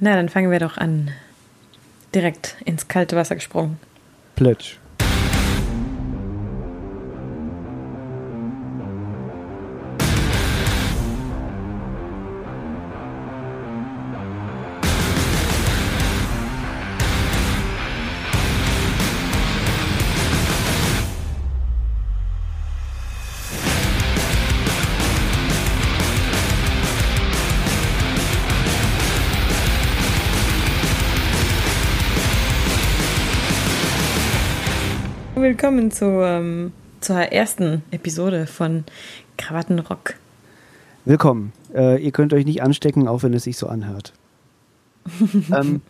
Na, dann fangen wir doch an. Direkt ins kalte Wasser gesprungen. Plätsch. Willkommen zu, ähm, zur ersten Episode von Krawattenrock. Willkommen. Äh, ihr könnt euch nicht anstecken, auch wenn es sich so anhört. ähm,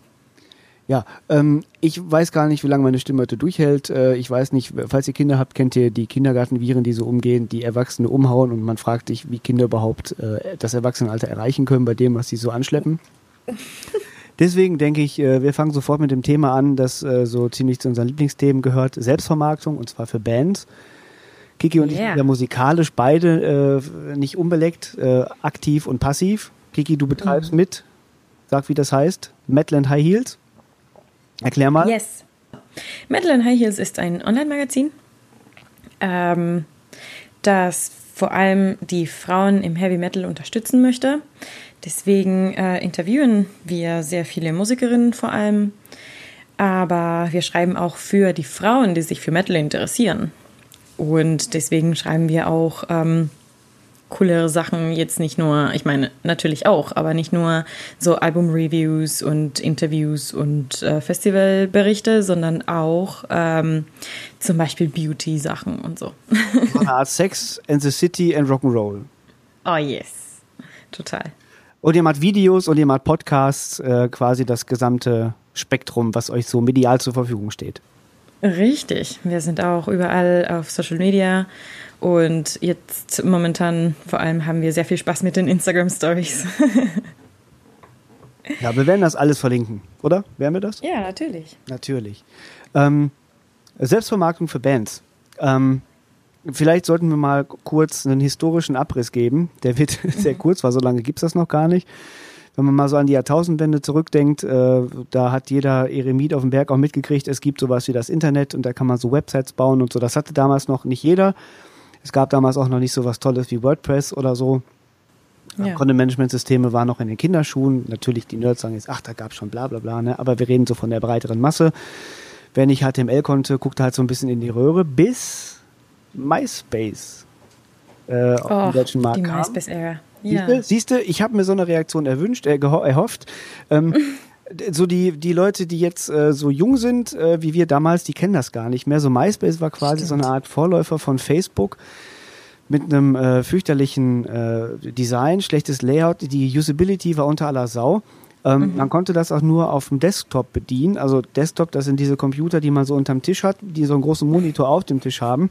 ja, ähm, ich weiß gar nicht, wie lange meine Stimme heute durchhält. Äh, ich weiß nicht, falls ihr Kinder habt, kennt ihr die Kindergartenviren, die so umgehen, die Erwachsene umhauen und man fragt sich, wie Kinder überhaupt äh, das Erwachsenenalter erreichen können bei dem, was sie so anschleppen. Deswegen denke ich, äh, wir fangen sofort mit dem Thema an, das äh, so ziemlich zu unseren Lieblingsthemen gehört, Selbstvermarktung und zwar für Bands. Kiki und yeah. ich sind ja musikalisch beide äh, nicht unbeleckt, aktiv und passiv. Kiki, du betreibst mhm. mit, sag wie das heißt, Metal and High Heels. Erklär mal. Yes. Metal and High Heels ist ein Online-Magazin, ähm, das vor allem die Frauen im Heavy Metal unterstützen möchte. Deswegen äh, interviewen wir sehr viele Musikerinnen vor allem, aber wir schreiben auch für die Frauen, die sich für Metal interessieren. Und deswegen schreiben wir auch ähm, coolere Sachen, jetzt nicht nur, ich meine natürlich auch, aber nicht nur so Album-Reviews und Interviews und äh, Festivalberichte, sondern auch ähm, zum Beispiel Beauty-Sachen und so. So eine Art Sex and the City and Rock'n'Roll. Oh yes, total. Und ihr macht Videos und ihr macht Podcasts, äh, quasi das gesamte Spektrum, was euch so medial zur Verfügung steht. Richtig. Wir sind auch überall auf Social Media und jetzt momentan vor allem haben wir sehr viel Spaß mit den Instagram Stories. ja, wir werden das alles verlinken, oder? Werden wir das? Ja, natürlich. Natürlich. Ähm, Selbstvermarktung für Bands. Ähm, Vielleicht sollten wir mal kurz einen historischen Abriss geben. Der wird sehr mhm. kurz, weil so lange gibt es das noch gar nicht. Wenn man mal so an die Jahrtausendwende zurückdenkt, äh, da hat jeder Eremit auf dem Berg auch mitgekriegt, es gibt sowas wie das Internet und da kann man so Websites bauen und so. Das hatte damals noch nicht jeder. Es gab damals auch noch nicht so was Tolles wie WordPress oder so. Ja. Content-Management-Systeme waren noch in den Kinderschuhen. Natürlich, die Nerds sagen jetzt, ach, da gab es schon bla bla bla, ne? aber wir reden so von der breiteren Masse. Wer nicht HTML konnte, guckte halt so ein bisschen in die Röhre, bis MySpace äh, auf oh, den deutschen Markt die kam. MySpace-Ära. Ja. Siehst du, ich habe mir so eine Reaktion erwünscht, äh, erhofft. Ähm, so die, die Leute, die jetzt äh, so jung sind, äh, wie wir damals, die kennen das gar nicht mehr. So MySpace war quasi Stimmt. so eine Art Vorläufer von Facebook mit einem äh, fürchterlichen äh, Design, schlechtes Layout. Die Usability war unter aller Sau. Ähm, mhm. Man konnte das auch nur auf dem Desktop bedienen. Also Desktop, das sind diese Computer, die man so unterm Tisch hat, die so einen großen Monitor auf dem Tisch haben.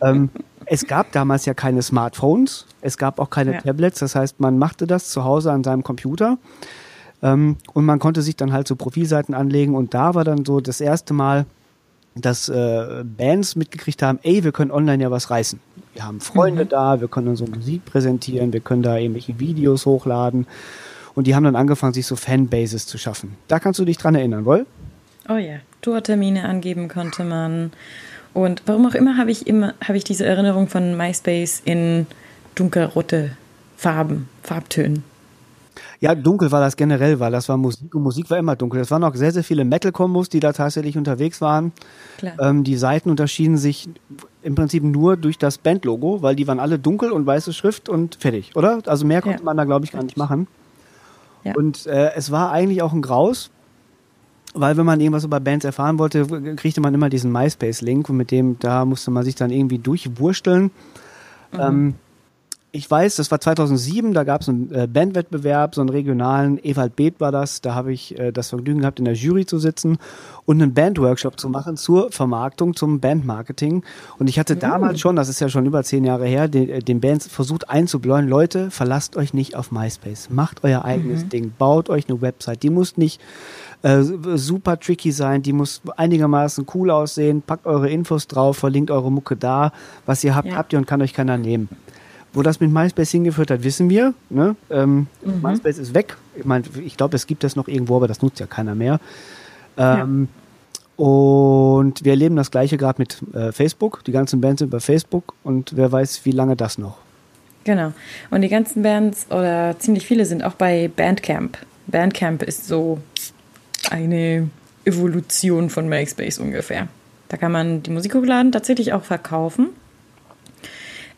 Ähm, es gab damals ja keine Smartphones, es gab auch keine ja. Tablets. Das heißt, man machte das zu Hause an seinem Computer. Ähm, und man konnte sich dann halt so Profilseiten anlegen. Und da war dann so das erste Mal, dass äh, Bands mitgekriegt haben, ey, wir können online ja was reißen. Wir haben Freunde mhm. da, wir können unsere Musik präsentieren, wir können da irgendwelche Videos hochladen. Und die haben dann angefangen, sich so Fanbases zu schaffen. Da kannst du dich dran erinnern, wohl? Oh ja, Tourtermine angeben konnte man. Und warum auch immer habe ich immer habe ich diese Erinnerung von MySpace in dunkelrote Farben, Farbtönen. Ja, dunkel war das generell, weil das war Musik und Musik war immer dunkel. Es waren auch sehr, sehr viele Metal-Kombos, die da tatsächlich unterwegs waren. Ähm, die Seiten unterschieden sich im Prinzip nur durch das Bandlogo, weil die waren alle dunkel und weiße Schrift und fertig, oder? Also mehr konnte ja. man da, glaube ich, gar nicht machen. Und äh, es war eigentlich auch ein Graus, weil wenn man irgendwas über Bands erfahren wollte, kriegte man immer diesen MySpace-Link und mit dem, da musste man sich dann irgendwie durchwursteln. Mhm. Ähm, ich weiß, das war 2007, da gab es einen äh, Bandwettbewerb, so einen regionalen, Ewald Beeth war das, da habe ich äh, das Vergnügen gehabt, in der Jury zu sitzen und einen Bandworkshop zu machen zur Vermarktung, zum Bandmarketing. Und ich hatte mhm. damals schon, das ist ja schon über zehn Jahre her, den, äh, den Bands versucht einzubläuen, Leute, verlasst euch nicht auf MySpace, macht euer eigenes mhm. Ding, baut euch eine Website, die muss nicht äh, super tricky sein, die muss einigermaßen cool aussehen, packt eure Infos drauf, verlinkt eure Mucke da, was ihr habt, ja. habt ihr und kann euch keiner nehmen. wo das mit MySpace hingeführt hat, wissen wir. Ne? Ähm, mhm. MySpace ist weg. Ich meine, ich glaube, es gibt das noch irgendwo, aber das nutzt ja keiner mehr. Ähm, ja. Und wir erleben das Gleiche gerade mit äh, Facebook. Die ganzen Bands sind bei Facebook und wer weiß, wie lange das noch. Genau. Und die ganzen Bands oder ziemlich viele sind auch bei Bandcamp. Bandcamp ist so eine Evolution von MySpace ungefähr. Da kann man die Musik hochladen, tatsächlich auch verkaufen.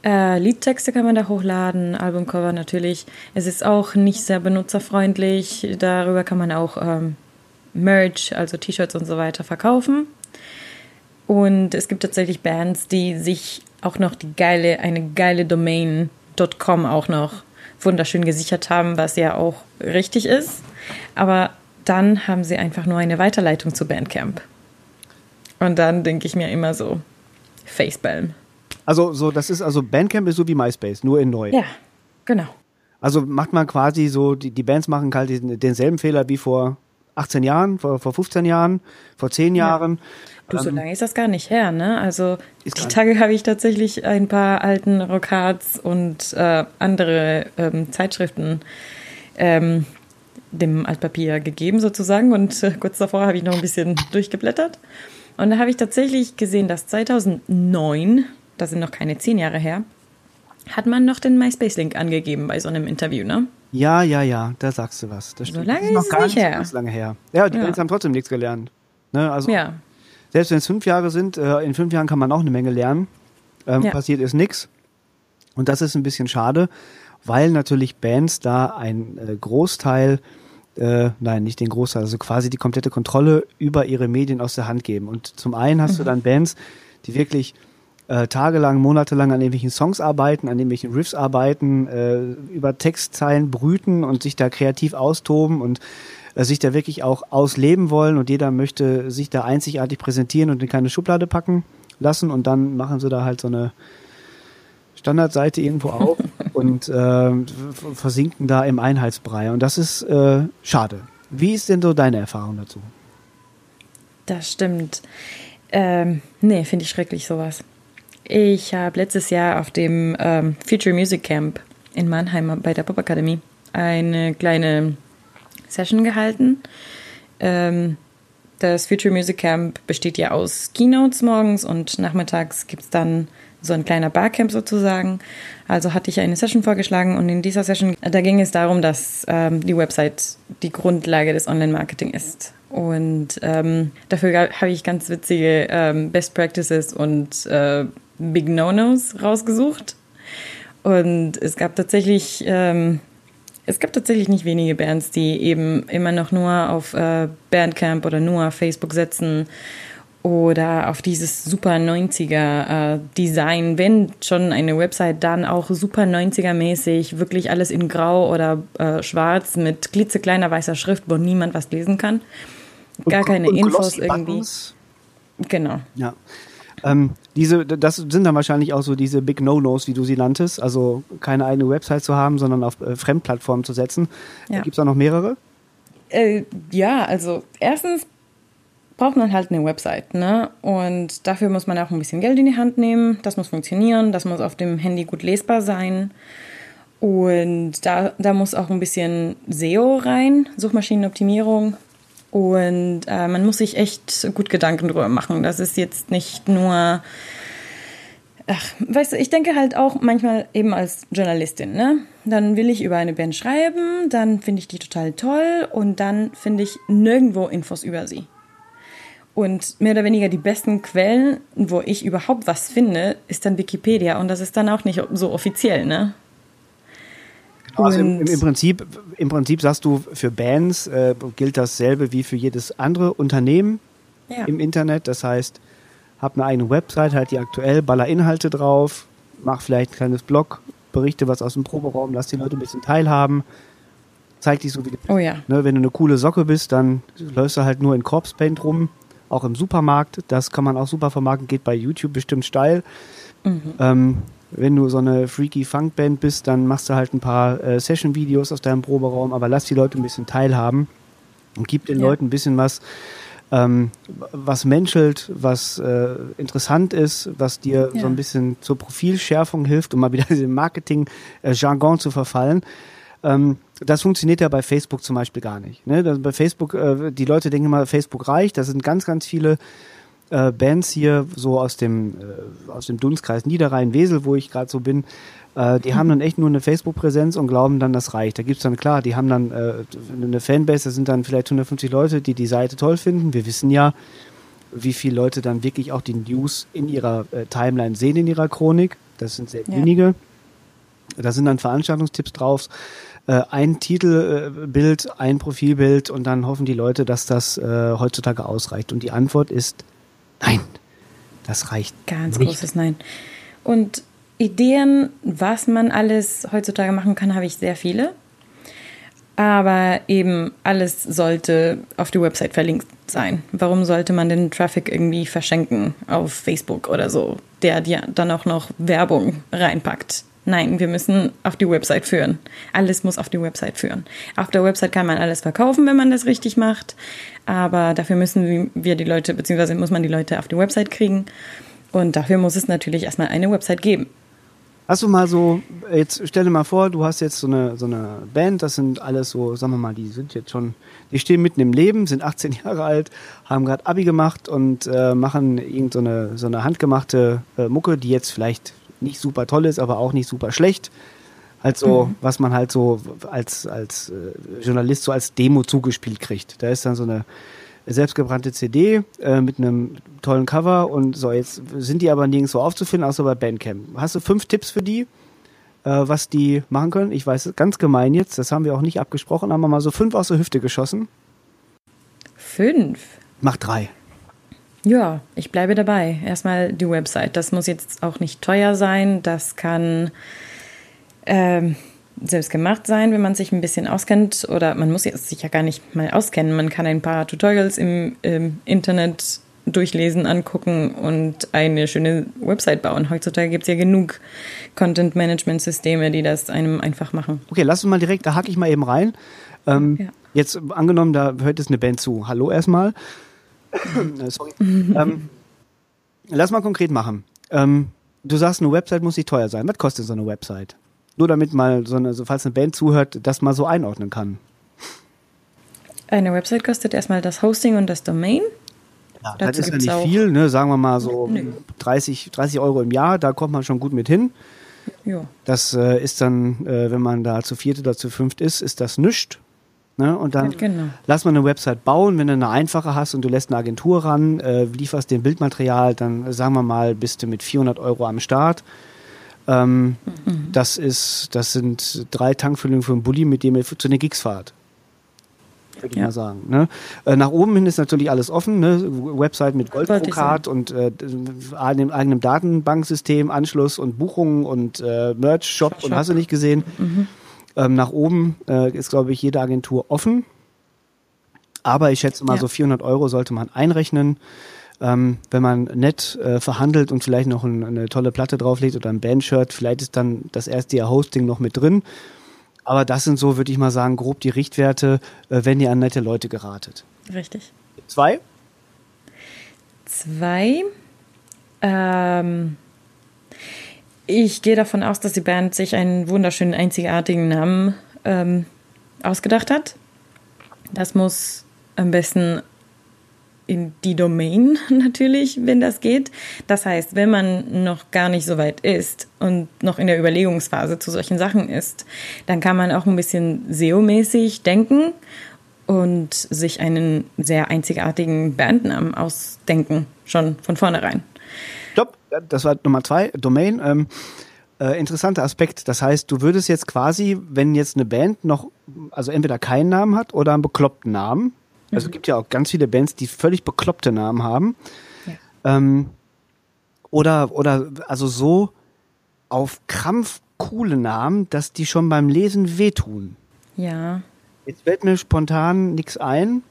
Äh, Liedtexte kann man da hochladen, Albumcover natürlich. Es ist auch nicht sehr benutzerfreundlich. Darüber kann man auch ähm, Merch, also T-Shirts und so weiter verkaufen. Und es gibt tatsächlich Bands, die sich auch noch die geile, eine geile Domain.com auch noch wunderschön gesichert haben, was ja auch richtig ist. Aber dann haben sie einfach nur eine Weiterleitung zu Bandcamp. Und dann denke ich mir immer so, Facepalm. Also so, das ist also Bandcamp ist so wie MySpace, nur in neu. Ja, genau. Also macht man quasi so, die, die Bands machen halt den, denselben Fehler wie vor 18 Jahren, vor, vor 15 Jahren, vor 10 Jahren. Du, so ähm, lange ist das gar nicht her, ne? Also die Tage habe ich tatsächlich ein paar alten Rockhards und äh, andere ähm, Zeitschriften ähm, dem Altpapier gegeben sozusagen und äh, kurz davor habe ich noch ein bisschen durchgeblättert und da habe ich tatsächlich gesehen, dass 2009, das sind noch keine zehn Jahre her, hat man noch den MySpace-Link angegeben bei so einem Interview, ne? Ja, ja, ja, da sagst du was. Das so lange das ist, noch gar nicht, her. So lange her. Ja, die ja. Bands haben trotzdem nichts gelernt. Ne? Also, ja. Selbst wenn es fünf Jahre sind, äh, in fünf Jahren kann man auch eine Menge lernen. Ähm, ja. Passiert ist nichts. Und das ist ein bisschen schade, weil natürlich Bands da ein äh, Großteil äh, nein, nicht den Großteil, also quasi die komplette Kontrolle über ihre Medien aus der Hand geben. Und zum einen hast mhm. du dann Bands, die wirklich äh, tagelang, monatelang an irgendwelchen Songs arbeiten, an irgendwelchen Riffs arbeiten, äh, über Textzeilen brüten und sich da kreativ austoben und äh, sich da wirklich auch ausleben wollen und jeder möchte sich da einzigartig präsentieren und in keine Schublade packen lassen und dann machen sie da halt so eine Standardseite irgendwo auf und äh, versinken da im Einheitsbrei. Und das ist äh, schade. Wie ist denn so deine Erfahrung dazu? Das stimmt. Ähm, nee, finde ich schrecklich sowas. Ich habe letztes Jahr auf dem ähm, Future Music Camp in Mannheim bei der Pop Akademie eine kleine Session gehalten. Ähm, das Future Music Camp besteht ja aus Keynotes morgens und nachmittags gibt es dann so ein kleiner Barcamp sozusagen. Also hatte ich eine Session vorgeschlagen und in dieser Session, da ging es darum, dass ähm, die Website die Grundlage des Online-Marketing ist. Und ähm, dafür habe ich ganz witzige ähm, Best Practices und äh, Big No-Nos rausgesucht. Und es gab tatsächlich, ähm, es gab tatsächlich nicht wenige Bands, die eben immer noch nur auf äh, Bandcamp oder nur auf Facebook setzen oder auf dieses super 90er äh, Design, wenn schon eine Website, dann auch super 90er mäßig, wirklich alles in grau oder äh, schwarz mit klitzekleiner weißer Schrift, wo niemand was lesen kann. Gar und, keine und Infos irgendwie. Genau. Ja. Ähm, diese, das sind dann wahrscheinlich auch so diese Big No-Nos, wie du sie nanntest, also keine eigene Website zu haben, sondern auf äh, Fremdplattformen zu setzen. Ja. Gibt es da noch mehrere? Äh, ja, also erstens braucht man halt eine Website. Ne? Und dafür muss man auch ein bisschen Geld in die Hand nehmen. Das muss funktionieren. Das muss auf dem Handy gut lesbar sein. Und da, da muss auch ein bisschen SEO rein, Suchmaschinenoptimierung. Und äh, man muss sich echt gut Gedanken drüber machen. Das ist jetzt nicht nur. Ach, weißt du, ich denke halt auch manchmal eben als Journalistin, ne? Dann will ich über eine Band schreiben, dann finde ich die total toll und dann finde ich nirgendwo Infos über sie. Und mehr oder weniger die besten Quellen, wo ich überhaupt was finde, ist dann Wikipedia. Und das ist dann auch nicht so offiziell, ne? Genau, also im, im, Prinzip, im Prinzip sagst du, für Bands äh, gilt dasselbe wie für jedes andere Unternehmen ja. im Internet. Das heißt, hab eine eigene Website, halt die aktuell, baller Inhalte drauf, mach vielleicht ein kleines Blog, berichte was aus dem Proberaum, lass die Leute ein bisschen teilhaben, zeig dich so wie du bist. Oh ja. Ne, wenn du eine coole Socke bist, dann läufst du halt nur in Corpse Paint rum auch im Supermarkt. Das kann man auch super vermarkten, geht bei YouTube bestimmt steil. Mhm. Ähm, wenn du so eine freaky Funkband bist, dann machst du halt ein paar äh, Session-Videos aus deinem Proberaum, aber lass die Leute ein bisschen teilhaben und gib den ja. Leuten ein bisschen was ähm, was menschelt, was äh, interessant ist, was dir ja. so ein bisschen zur Profilschärfung hilft, um mal wieder in Marketing-Jargon zu verfallen. Ähm, das funktioniert ja bei Facebook zum Beispiel gar nicht. Ne? bei Facebook, äh, die Leute denken immer, Facebook reicht. Das sind ganz, ganz viele äh, Bands hier so aus dem äh, aus dem Dunstkreis Niederrhein-Wesel, wo ich gerade so bin. Äh, die mhm. haben dann echt nur eine Facebook-Präsenz und glauben dann, das reicht. Da gibt's dann klar, die haben dann äh, eine Fanbase, das sind dann vielleicht 150 Leute, die die Seite toll finden. Wir wissen ja, wie viele Leute dann wirklich auch die News in ihrer äh, Timeline sehen in ihrer Chronik. Das sind sehr ja. wenige. Da sind dann Veranstaltungstipps drauf äh, ein Titelbild, ein Profilbild und dann hoffen die Leute, dass das äh, heutzutage ausreicht. Und die Antwort ist nein, das reicht. Ganz nicht. großes Nein. Und Ideen, was man alles heutzutage machen kann, habe ich sehr viele. Aber eben alles sollte auf die Website verlinkt sein. Warum sollte man den Traffic irgendwie verschenken auf Facebook oder so, der dir dann auch noch Werbung reinpackt? Nein, wir müssen auf die Website führen. Alles muss auf die Website führen. Auf der Website kann man alles verkaufen, wenn man das richtig macht. Aber dafür müssen wir die Leute, beziehungsweise muss man die Leute auf die Website kriegen. Und dafür muss es natürlich erstmal eine Website geben. Hast du mal so, jetzt stell dir mal vor, du hast jetzt so eine, so eine Band, das sind alles so, sagen wir mal, die sind jetzt schon, die stehen mitten im Leben, sind 18 Jahre alt, haben gerade Abi gemacht und äh, machen irgendeine so, so eine handgemachte äh, Mucke, die jetzt vielleicht nicht super toll ist, aber auch nicht super schlecht. Halt so, mhm. was man halt so als, als äh, Journalist so als Demo zugespielt kriegt. Da ist dann so eine selbstgebrannte CD äh, mit einem tollen Cover und so, jetzt sind die aber nirgendwo aufzufinden, außer bei Bandcamp. Hast du fünf Tipps für die, äh, was die machen können? Ich weiß, ganz gemein jetzt, das haben wir auch nicht abgesprochen, haben wir mal so fünf aus der Hüfte geschossen. Fünf? Mach drei. Ja, ich bleibe dabei. Erstmal die Website. Das muss jetzt auch nicht teuer sein. Das kann ähm, selbst gemacht sein, wenn man sich ein bisschen auskennt. Oder man muss sich ja gar nicht mal auskennen. Man kann ein paar Tutorials im, im Internet durchlesen, angucken und eine schöne Website bauen. Heutzutage gibt es ja genug Content-Management-Systeme, die das einem einfach machen. Okay, lass uns mal direkt, da hake ich mal eben rein. Ähm, ja. Jetzt angenommen, da hört jetzt eine Band zu. Hallo erstmal. Äh, sorry. ähm, lass mal konkret machen. Ähm, du sagst, eine Website muss nicht teuer sein. Was kostet so eine Website? Nur damit mal so eine, so falls eine Band zuhört, das mal so einordnen kann. Eine Website kostet erstmal das Hosting und das Domain. Ja, das ist ja nicht viel, ne? sagen wir mal so 30, 30 Euro im Jahr, da kommt man schon gut mit hin. Ja. Das äh, ist dann, äh, wenn man da zu viert oder zu fünft ist, ist das nichts. Ne? Und dann genau. lass mal eine Website bauen. Wenn du eine einfache hast und du lässt eine Agentur ran, äh, lieferst dem Bildmaterial, dann sagen wir mal, bist du mit 400 Euro am Start. Ähm, mhm. Das ist, das sind drei Tankfüllungen für einen Bulli, mit dem ihr zu den Gigs fahrt. Würde ich ja. mal sagen. Ne? Äh, nach oben hin ist natürlich alles offen. Ne? Website mit Goldbrokat und äh, einem eigenen Datenbanksystem, Anschluss und Buchungen und äh, Merch, Shop, Shop, und hast du nicht gesehen. Mhm. Ähm, nach oben äh, ist, glaube ich, jede Agentur offen. Aber ich schätze mal, ja. so 400 Euro sollte man einrechnen. Ähm, wenn man nett äh, verhandelt und vielleicht noch ein, eine tolle Platte drauflegt oder ein Bandshirt, vielleicht ist dann das erste Jahr Hosting noch mit drin. Aber das sind so, würde ich mal sagen, grob die Richtwerte, äh, wenn ihr an nette Leute geratet. Richtig. Zwei? Zwei. Ähm, ich gehe davon aus, dass die Band sich einen wunderschönen, einzigartigen Namen ähm, ausgedacht hat. Das muss am besten in die Domain natürlich, wenn das geht. Das heißt, wenn man noch gar nicht so weit ist und noch in der Überlegungsphase zu solchen Sachen ist, dann kann man auch ein bisschen SEO-mäßig denken und sich einen sehr einzigartigen Bandnamen ausdenken, schon von vornherein das war Nummer zwei, Domain. Ähm, äh, interessanter Aspekt. Das heißt, du würdest jetzt quasi, wenn jetzt eine Band noch, also entweder keinen Namen hat oder einen bekloppten Namen. Also mhm. es gibt ja auch ganz viele Bands, die völlig bekloppte Namen haben. Ja. Ähm, oder, oder also so auf Krampf coole Namen, dass die schon beim Lesen wehtun. Ja. Jetzt fällt mir spontan nichts ein,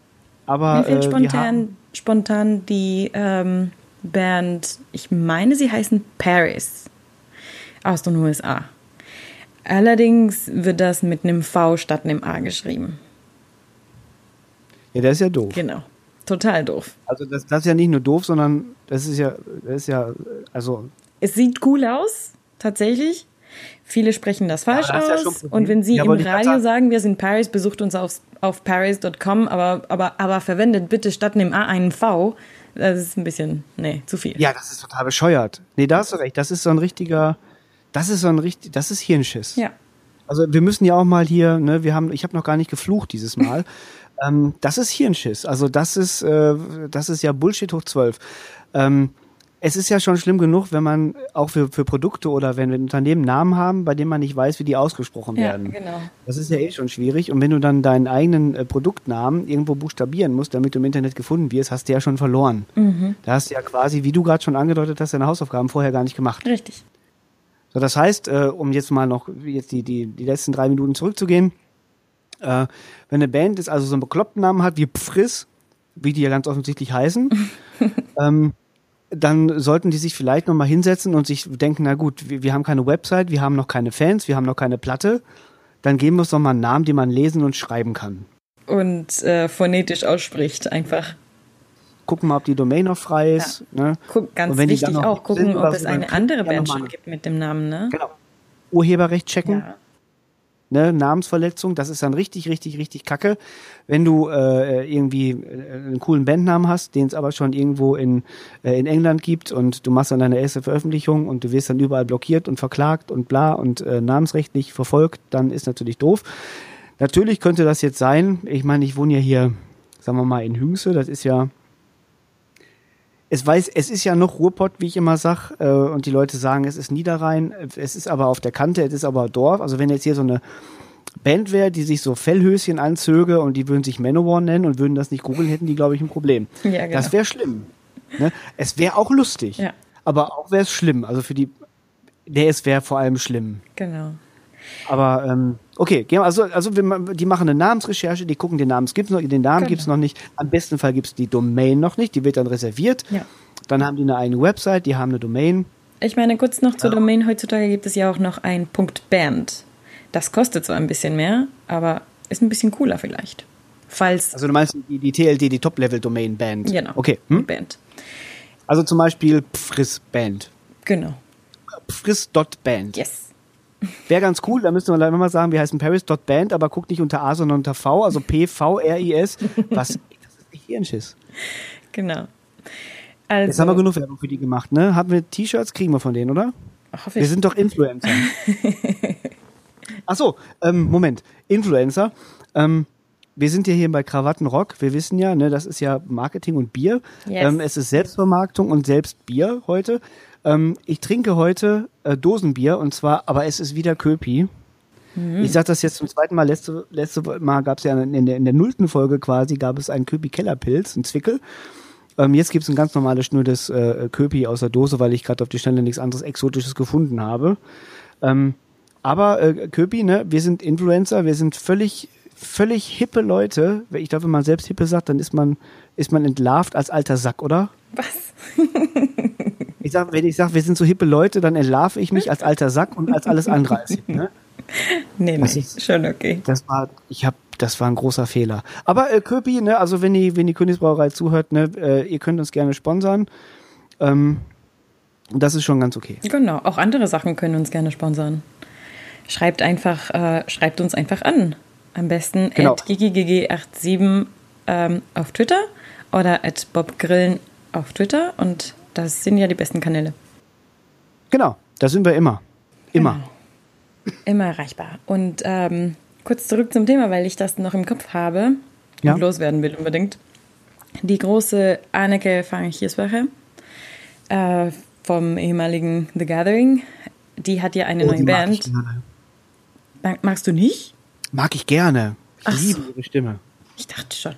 aber. Mir fällt äh, spontan, spontan die ähm, Band, ich meine, sie heißen Paris aus den USA. Allerdings wird das mit einem V statt einem A geschrieben. Ja, das ist ja doof. Genau. total doof. Also das, das ist ja nicht nur doof, sondern das ist ja, das ist ja, also. Es sieht cool aus, tatsächlich. Viele sprechen das falsch ja, das aus. Ja und wenn Sie ja, im Radio sagen, wir sind Paris, besucht uns auf, auf paris.com, aber, aber, aber verwendet bitte statt einem A einen V. Das ist ein bisschen, nee, zu viel. Ja, das ist total bescheuert. Nee, da hast du recht. Das ist so ein richtiger, das ist so ein richtig, das ist Hirnschiss. Ja. Also wir müssen ja auch mal hier, ne, wir haben, ich habe noch gar nicht geflucht dieses Mal. ähm, das ist Hirnschiss. Also das ist, äh, das ist ja Bullshit hoch zwölf. Ähm, es ist ja schon schlimm genug, wenn man auch für, für Produkte oder wenn, wenn Unternehmen Namen haben, bei denen man nicht weiß, wie die ausgesprochen werden. Ja, genau. Das ist ja eh schon schwierig. Und wenn du dann deinen eigenen äh, Produktnamen irgendwo buchstabieren musst, damit du im Internet gefunden wirst, hast du ja schon verloren. Mhm. Da hast du ja quasi, wie du gerade schon angedeutet hast, deine Hausaufgaben vorher gar nicht gemacht. Richtig. So, das heißt, äh, um jetzt mal noch jetzt die, die, die letzten drei Minuten zurückzugehen, äh, wenn eine Band ist, also so einen bekloppten Namen hat wie Pfriss, wie die ja ganz offensichtlich heißen, ähm, dann sollten die sich vielleicht nochmal hinsetzen und sich denken, na gut, wir, wir, haben keine Website, wir haben noch keine Fans, wir haben noch keine Platte, dann geben wir uns doch mal einen Namen, den man lesen und schreiben kann. Und äh, phonetisch ausspricht einfach. Gucken mal, ob die Domain noch frei ist. Ja. Ne? Guck, ganz wichtig auch, gucken, sind, ob es eine andere Band schon gibt mit dem Namen. Ne? Genau. Urheberrecht checken. Ja ne, Namensverletzung, das ist dann richtig, richtig, richtig kacke. Wenn du äh, irgendwie äh, einen coolen Bandnamen hast, den es aber schon irgendwo in, äh, in England gibt und du machst dann deine erste Veröffentlichung und du wirst dann überall blockiert und verklagt und bla und äh, namensrechtlich verfolgt, dann ist natürlich doof. Natürlich könnte das jetzt sein, ich meine, ich wohne ja hier, sagen wir mal, in Hüngse, das ist ja es weiß, es ist ja noch Ruhrpott, wie ich immer sag, äh, und die Leute sagen, es ist Niederrhein, es ist aber auf der Kante, es ist aber Dorf. Also wenn jetzt hier so eine Band wäre, die sich so Fellhöschen anzöge und die würden sich Manowar nennen und würden das nicht googeln, hätten die, glaube ich, ein Problem. Ja, genau. Das wäre schlimm. Ne? Es wäre auch lustig, ja. aber auch wäre es schlimm. Also für die, der es wäre vor allem schlimm. Genau. Aber ähm, okay, also, also die machen eine Namensrecherche, die gucken, den Namen gibt's noch, den Namen genau. gibt's noch nicht. Am besten Fall gibt's die Domain noch nicht, die wird dann reserviert. Ja. Dann haben die eine eigene Website, die haben eine Domain. Ich meine, kurz noch zur ja. Domain. Heutzutage gibt es ja auch noch ein .band. Das kostet zwar ein bisschen mehr, aber ist ein bisschen cooler vielleicht. Falls also du meinst die, die TLD, die Top-Level-Domain Band. Genau. Okay. Hm? Band. Also zum Beispiel Pfriss Band. Genau. Pfriss.band. Yes. Wäre ganz cool, da müssten wir leider mal sagen, wir heißen Paris.band, aber guckt nicht unter A, sondern unter V, also P-V-R-I-S. Was? das ist nicht Hirnschiss. Genau. Also, Jetzt haben wir genug Werbung für die gemacht, ne? Haben wir T-Shirts, kriegen wir von denen, oder? Ach, wir sind doch Influencer. Achso, ähm, Moment. Influencer. Ähm, wir sind ja hier bei Krawattenrock. Wir wissen ja, ne, das ist ja Marketing und Bier. Yes. Ähm, es ist Selbstvermarktung und Selbstbier heute. Ähm, ich trinke heute äh, Dosenbier und zwar, aber es ist wieder Köpi. Mhm. Ich sage das jetzt zum zweiten Mal. Letzte, letzte Mal gab es ja in der, in der nullten Folge quasi, gab es einen Köpi Kellerpilz, einen Zwickel. Ähm, jetzt gibt es ein ganz normales schnödes äh, Köpi aus der Dose, weil ich gerade auf die Stelle nichts anderes Exotisches gefunden habe. Ähm, aber äh, Köpi, ne, wir sind Influencer, wir sind völlig, völlig hippe Leute. Ich glaube, wenn man selbst hippe sagt, dann ist man, ist man entlarvt als alter Sack, oder? Was? ich sag, wenn ich sage, wir sind so hippe Leute, dann entlarve ich mich als alter Sack und als alles andere als hip, ne? Nee, nee, ist, schon okay. Das war, ich habe, das war ein großer Fehler. Aber äh, Köpi, ne, also wenn die, wenn die Königsbrauerei zuhört, ne, äh, ihr könnt uns gerne sponsern. Ähm, das ist schon ganz okay. Genau, auch andere Sachen können uns gerne sponsern. Schreibt einfach, äh, schreibt uns einfach an. Am besten genau. at gigigg87 ähm, auf Twitter oder at bobgrillen auf Twitter und das sind ja die besten Kanäle. Genau, da sind wir immer. Immer. Genau. Immer erreichbar. Und ähm, kurz zurück zum Thema, weil ich das noch im Kopf habe ja. und loswerden will unbedingt. Die große Anneke van Giersbacher äh, vom ehemaligen The Gathering, die hat ja eine oh, neue Band. Mag Magst du nicht? Mag ich gerne. Ich Ach liebe so. ihre Stimme. Ich dachte schon.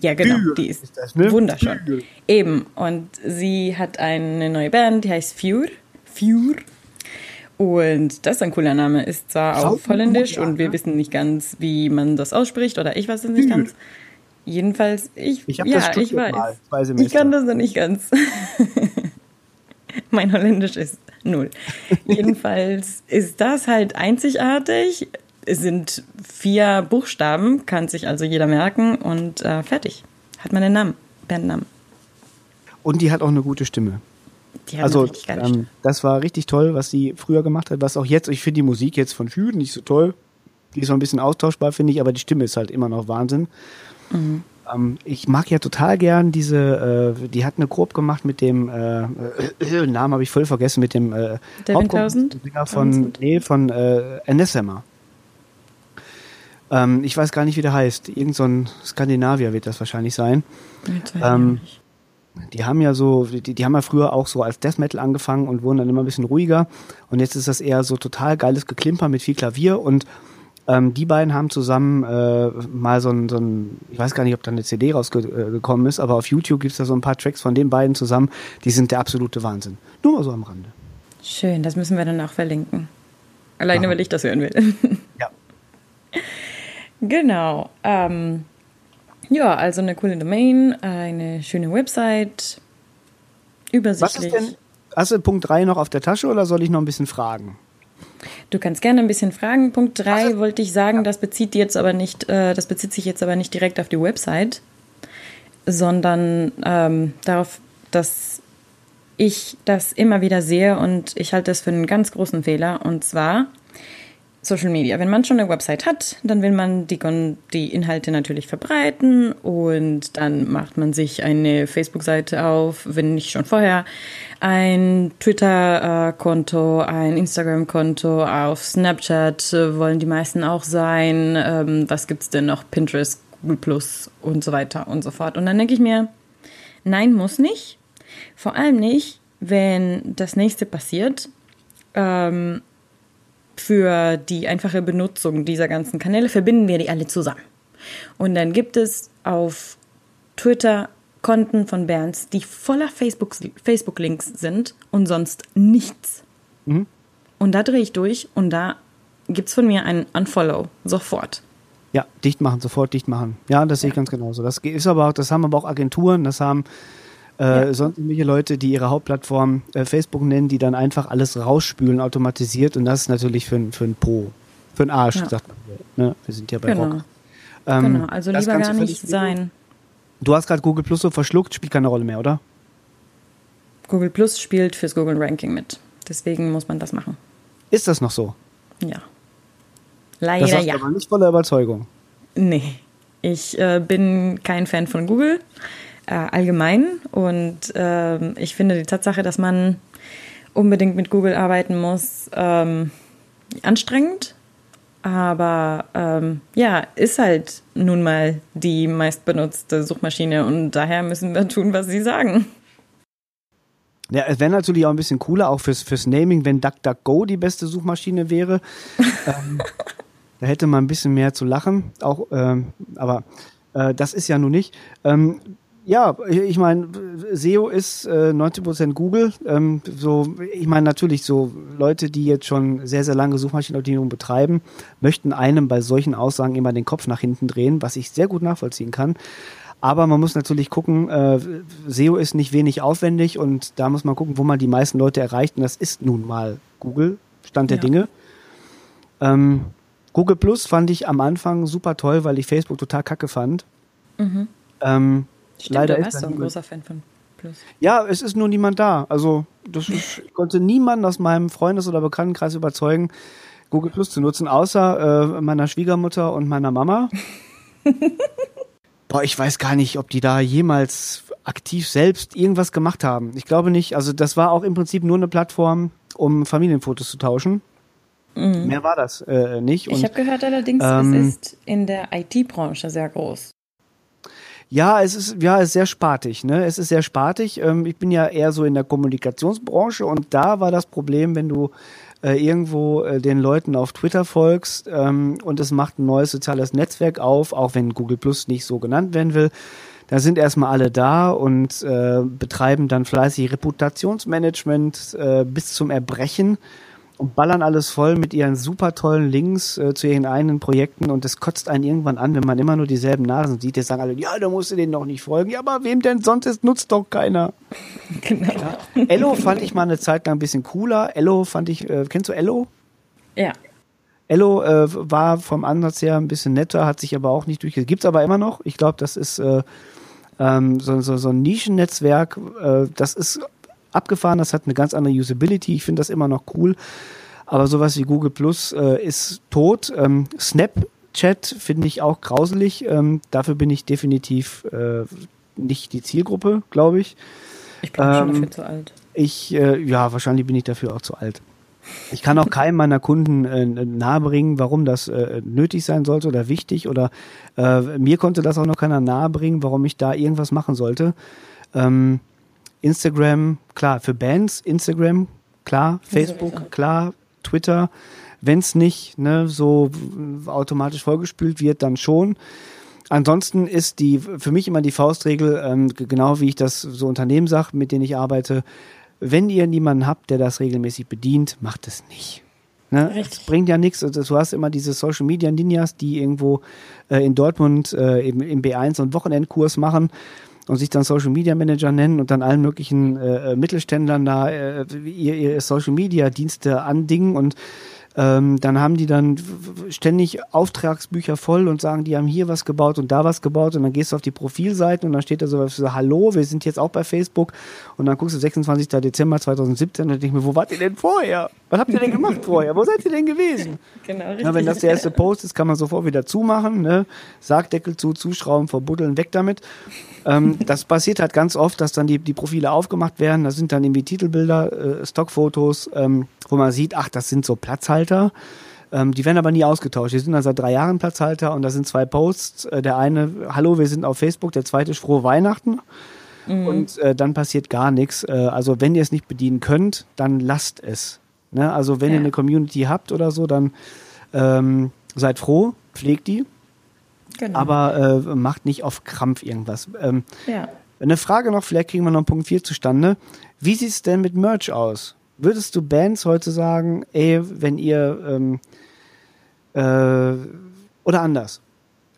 Ja, genau, Für die ist, ist das, ne? wunderschön. Für. Eben. Und sie hat eine neue Band, die heißt Fjur. Fjur. Und das ist ein cooler Name. Ist zwar auf Holländisch und wir wissen nicht ganz, wie man das ausspricht, oder ich weiß es nicht ganz. Jedenfalls, ich, ich ja, das ich weiß. Mal, ich kann das noch nicht ganz. mein Holländisch ist null. Jedenfalls ist das halt einzigartig. Es sind vier Buchstaben, kann sich also jeder merken und äh, fertig. Hat man den Namen. Bandnamen. Und die hat auch eine gute Stimme. Die hat also, eine richtig geile ähm, das war richtig toll, was sie früher gemacht hat, was auch jetzt, ich finde die Musik jetzt von Süden nicht so toll. Die ist so ein bisschen austauschbar, finde ich, aber die Stimme ist halt immer noch Wahnsinn. Mhm. Ähm, ich mag ja total gern diese, äh, die hat eine Grob gemacht mit dem, äh, äh, Namen habe ich voll vergessen, mit dem äh, Hauptsänger von, nee, von äh, Anathema. Ähm, ich weiß gar nicht, wie der heißt. Irgend so ein Skandinavier wird das wahrscheinlich sein. Ähm, die haben ja so, die, die haben ja früher auch so als Death Metal angefangen und wurden dann immer ein bisschen ruhiger. Und jetzt ist das eher so total geiles Geklimper mit viel Klavier und ähm, die beiden haben zusammen äh, mal so ein, so ein, ich weiß gar nicht, ob da eine CD rausgekommen ist, aber auf YouTube gibt es da so ein paar Tracks von den beiden zusammen, die sind der absolute Wahnsinn. Nur mal so am Rande. Schön, das müssen wir dann auch verlinken. Alleine, Aha. weil ich das hören will. Ja. Genau. Ähm, ja, also eine coole Domain, eine schöne Website, übersichtlich. Was ist denn, hast du Punkt 3 noch auf der Tasche oder soll ich noch ein bisschen fragen? Du kannst gerne ein bisschen fragen. Punkt 3 wollte ich sagen, das bezieht jetzt aber nicht, äh, das bezieht sich jetzt aber nicht direkt auf die Website, sondern ähm, darauf, dass ich das immer wieder sehe und ich halte das für einen ganz großen Fehler. Und zwar Social Media. Wenn man schon eine Website hat, dann will man die, die Inhalte natürlich verbreiten und dann macht man sich eine Facebook-Seite auf, wenn nicht schon vorher, ein Twitter-Konto, ein Instagram-Konto, auf Snapchat wollen die meisten auch sein. Ähm, was gibt's denn noch? Pinterest, Google Plus und so weiter und so fort. Und dann denke ich mir, nein, muss nicht. Vor allem nicht, wenn das nächste passiert. Ähm, für die einfache Benutzung dieser ganzen Kanäle verbinden wir die alle zusammen. Und dann gibt es auf Twitter Konten von Bands, die voller Facebook-Links Facebook sind und sonst nichts. Mhm. Und da drehe ich durch und da gibt es von mir einen Unfollow sofort. Ja, dicht machen, sofort dicht machen. Ja, das sehe ich ganz genauso. Das ist aber auch, das haben aber auch Agenturen, das haben äh, ja. sonst irgendwelche Leute, die ihre Hauptplattform äh, Facebook nennen, die dann einfach alles rausspülen automatisiert und das ist natürlich für, für ein Po, für einen Arsch, ja. sagt man. Ne? Wir sind ja bei genau. Rock. Ähm, genau, also lieber gar nicht sein. Du hast gerade Google Plus so verschluckt, spielt keine Rolle mehr, oder? Google Plus spielt fürs Google Ranking mit. Deswegen muss man das machen. Ist das noch so? Ja. Leider das ja. aber nicht voller Überzeugung. Nee. Ich äh, bin kein Fan von Google äh, allgemein und äh, ich finde die Tatsache, dass man unbedingt mit Google arbeiten muss, ähm, anstrengend aber ähm, ja, ist halt nun mal die meistbenutzte Suchmaschine und daher müssen wir tun, was sie sagen. Ja, es wäre natürlich auch ein bisschen cooler, auch fürs, fürs Naming, wenn DuckDuckGo die beste Suchmaschine wäre. ähm, da hätte man ein bisschen mehr zu lachen. Auch, ähm, aber äh, das ist ja nun nicht. Ähm, ja, ich meine, SEO ist äh, 90% Google. Ähm, so, ich meine natürlich so Leute, die jetzt schon sehr sehr lange Suchmaschinenoptimierung betreiben, möchten einem bei solchen Aussagen immer den Kopf nach hinten drehen, was ich sehr gut nachvollziehen kann. Aber man muss natürlich gucken, äh, SEO ist nicht wenig aufwendig und da muss man gucken, wo man die meisten Leute erreicht. Und das ist nun mal Google, Stand der ja. Dinge. Ähm, Google Plus fand ich am Anfang super toll, weil ich Facebook total kacke fand. Mhm. Ähm, Stimmt, Leider du so ein großer Fan von Plus. Ja, es ist nur niemand da. Also das ist, ich konnte niemanden aus meinem Freundes- oder Bekanntenkreis überzeugen, Google Plus zu nutzen, außer äh, meiner Schwiegermutter und meiner Mama. Boah, ich weiß gar nicht, ob die da jemals aktiv selbst irgendwas gemacht haben. Ich glaube nicht. Also das war auch im Prinzip nur eine Plattform, um Familienfotos zu tauschen. Mhm. Mehr war das äh, nicht. Und, ich habe gehört allerdings, ähm, es ist in der IT-Branche sehr groß. Ja, es ist, ja, es ist sehr spartig, ne? Es ist sehr spartig. Ähm, ich bin ja eher so in der Kommunikationsbranche und da war das Problem, wenn du äh, irgendwo äh, den Leuten auf Twitter folgst ähm, und es macht ein neues soziales Netzwerk auf, auch wenn Google Plus nicht so genannt werden will. Da sind erstmal alle da und äh, betreiben dann fleißig Reputationsmanagement äh, bis zum Erbrechen und ballern alles voll mit ihren super tollen Links äh, zu ihren eigenen Projekten und das kotzt einen irgendwann an, wenn man immer nur dieselben Nasen sieht. Jetzt sagen alle, ja, da musst du denen noch nicht folgen. Ja, aber wem denn sonst? Es nutzt doch keiner. Genau. Ja. Ello fand ich mal eine Zeit lang ein bisschen cooler. Ello fand ich, äh, kennst du Ello? Ja. Ello äh, war vom Ansatz her ein bisschen netter, hat sich aber auch nicht durchgesetzt. Gibt's aber immer noch. Ich glaube, das ist äh, Ähm, so, so, so ein Nischennetzwerk, äh, das ist abgefahren, das hat eine ganz andere Usability. Ich finde das immer noch cool. Aber sowas wie Google Plus äh, ist tot. Ähm, Snapchat finde ich auch grauselig. Ähm, dafür bin ich definitiv äh, nicht die Zielgruppe, glaube ich. Ich bin ähm, schon dafür zu alt. Ich, äh, ja, wahrscheinlich bin ich dafür auch zu alt. Ich kann auch keinem meiner Kunden äh, nahebringen, warum das äh, nötig sein sollte oder wichtig oder äh, mir konnte das auch noch keiner nahebringen, warum ich da irgendwas machen sollte. Ähm, Instagram, klar, für Bands, Instagram, klar, Facebook, klar, Twitter. Wenn es nicht ne, so automatisch vollgespült wird, dann schon. Ansonsten ist die für mich immer die Faustregel, ähm, genau wie ich das so Unternehmen sage, mit denen ich arbeite, wenn ihr niemanden habt, der das regelmäßig bedient, macht es nicht. Ne? Es bringt ja nichts. Also, du hast immer diese Social Media Ninjas, die irgendwo äh, in Dortmund äh, im, im B1 so einen Wochenendkurs machen und sich dann Social Media Manager nennen und dann allen möglichen äh, Mittelständlern da äh, ihr, ihr Social Media Dienste andingen und ähm, dann haben die dann ständig Auftragsbücher voll und sagen, die haben hier was gebaut und da was gebaut und dann gehst du auf die Profilseiten und dann steht da so, Hallo, wir sind jetzt auch bei Facebook und dann guckst du 26. Dezember 2017 und dann denk ich mir, wo wart ihr denn vorher? Was habt ihr denn gemacht vorher? Wo seid ihr denn gewesen? Genau, richtig. Na, wenn das der erste Post ist, kann man sofort wieder zumachen, ne? Sargdeckel zu, zuschrauben, verbuddeln, weg damit. Ähm, das passiert halt ganz oft, dass dann die, die Profile aufgemacht werden. Das sind dann irgendwie Titelbilder, äh, Stockfotos, ähm, wo man sieht, ach, das sind so Platzhalter. Ähm, die werden aber nie ausgetauscht. Die sind dann seit drei Jahren Platzhalter und da sind zwei Posts. Äh, der eine, hallo, wir sind auf Facebook. Der zweite ist frohe Weihnachten. Mhm. Und äh, dann passiert gar nichts. Äh, also wenn ihr es nicht bedienen könnt, dann lasst es. Ne? Also wenn ja. ihr eine Community habt oder so, dann ähm, seid froh, pflegt die. Genau. Aber äh, macht nicht auf Krampf irgendwas. Ähm, ja. Eine Frage noch, vielleicht kriegen wir noch Punkt 4 zustande. Wie sieht es denn mit Merch aus? Würdest du Bands heute sagen, ey, wenn ihr ähm, äh, oder anders?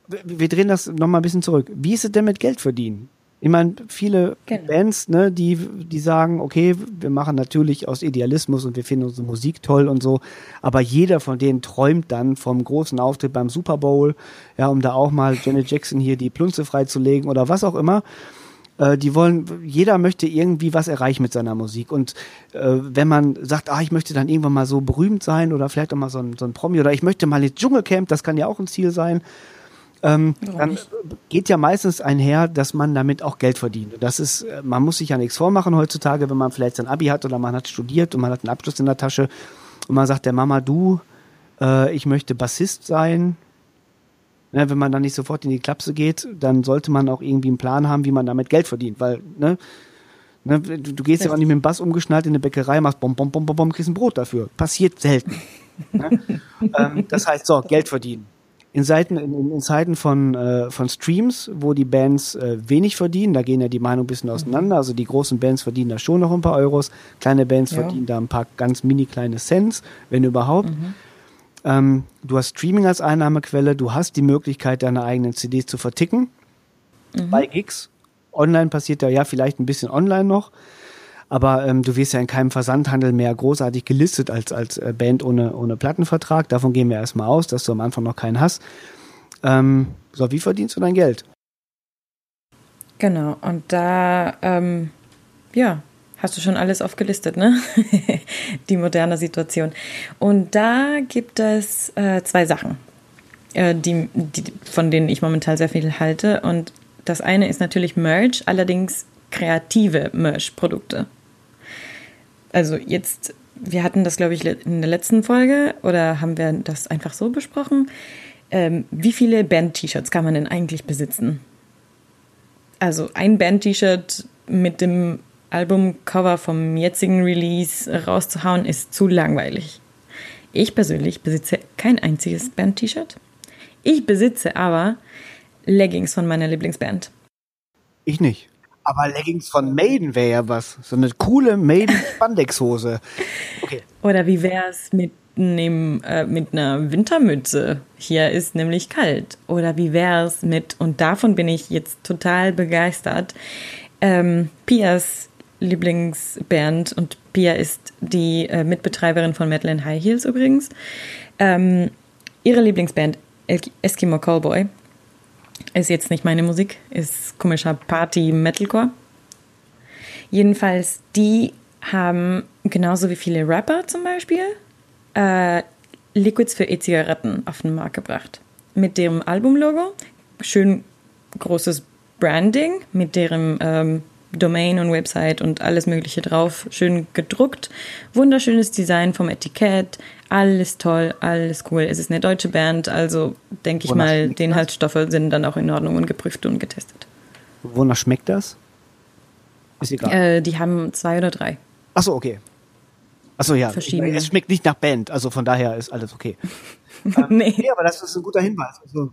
Wir drehen das nochmal ein bisschen zurück. Wie ist es denn mit Geld verdienen? Ich meine, viele genau. Bands, ne, die, die sagen, okay, wir machen natürlich aus Idealismus und wir finden unsere Musik toll und so, aber jeder von denen träumt dann vom großen Auftritt beim Super Bowl, ja, um da auch mal Janet Jackson hier die Plunze freizulegen oder was auch immer. Äh, die wollen, jeder möchte irgendwie was erreichen mit seiner Musik. Und äh, wenn man sagt, ah, ich möchte dann irgendwann mal so berühmt sein oder vielleicht auch mal so ein, so ein Promi oder ich möchte mal ins Dschungelcamp, das kann ja auch ein Ziel sein ähm, dann geht ja meistens einher, dass man damit auch Geld verdient. Das ist, äh, man muss sich ja nichts vormachen heutzutage, wenn man vielleicht sein Abi hat oder man hat studiert und man hat einen Abschluss in der Tasche und man sagt der Mama, du, äh, ich möchte Bassist sein. Ne, wenn man dann nicht sofort in die Klapse geht, dann sollte man auch irgendwie einen Plan haben, wie man damit Geld verdient, weil, ne, ne du, du, gehst ja auch nicht mit dem Bass umgeschnallt in eine Bäckerei, machst bom, bom, bom, bom, bom, kriegst ein Brot dafür. Passiert selten. ne? ähm, das heißt, so, Geld verdienen in, Seiten, in, in Zeiten von, äh, von Streams, wo die Bands äh, wenig verdienen, da gehen ja die Meinungen ein bisschen auseinander. Also die großen Bands verdienen da schon noch ein paar Euros, kleine Bands ja. verdienen da ein paar ganz mini kleine Cents, wenn überhaupt. Mhm. Ähm, du hast Streaming als Einnahmequelle, du hast die Möglichkeit, deine eigenen CDs zu verticken mhm. bei Gigs. Online passiert da ja vielleicht ein bisschen online noch. Aber ähm, du wirst ja in keinem Versandhandel mehr großartig gelistet als, als äh, Band ohne, ohne Plattenvertrag. Davon gehen wir erstmal aus, dass du am Anfang noch keinen hast. Ähm, so, wie verdienst du dein Geld? Genau, und da, ähm, ja, hast du schon alles aufgelistet, ne? Die moderne Situation. Und da gibt es äh, zwei Sachen, äh, die, die, von denen ich momentan sehr viel halte. Und das eine ist natürlich Merch, allerdings kreative Merch-Produkte also jetzt, wir hatten das, glaube ich, in der letzten Folge oder haben wir das einfach so besprochen? Ähm, wie viele Band-T-Shirts kann man denn eigentlich besitzen? Also ein Band-T-Shirt mit dem Albumcover vom jetzigen Release rauszuhauen, ist zu langweilig. Ich persönlich besitze kein einziges Band-T-Shirt. Ich besitze aber Leggings von meiner Lieblingsband. Ich nicht. Aber Leggings von Maiden wäre ja was. So eine coole Maiden-Spandex-Hose. Okay. Oder wie wäre es mit, äh, mit einer Wintermütze? Hier ist nämlich kalt. Oder wie wäre es mit, und davon bin ich jetzt total begeistert, ähm, Pias Lieblingsband und Pia ist die äh, Mitbetreiberin von Metal in High Heels übrigens. Ähm, ihre Lieblingsband Eskimo Callboy Ist jetzt nicht meine Musik, ist komischer Party-Metalcore. Jedenfalls, die haben genauso wie viele Rapper zum Beispiel äh, Liquids für E-Zigaretten auf den Markt gebracht. Mit deren Albumlogo, schön großes Branding, mit deren ähm, Domain und Website und alles Mögliche drauf, schön gedruckt. Wunderschönes Design vom Etikett, alles toll, alles cool. Es ist eine deutsche Band, also denke ich mal, die Inhaltsstoffe sind dann auch in Ordnung und geprüft und getestet. Wonach schmeckt das? Ist egal. Äh, die haben zwei oder drei. Achso, okay. Achso, ja. Verschiedene. Es schmeckt nicht nach Band, also von daher ist alles okay. ähm, nee. nee. aber das ist ein guter Hinweis. Also,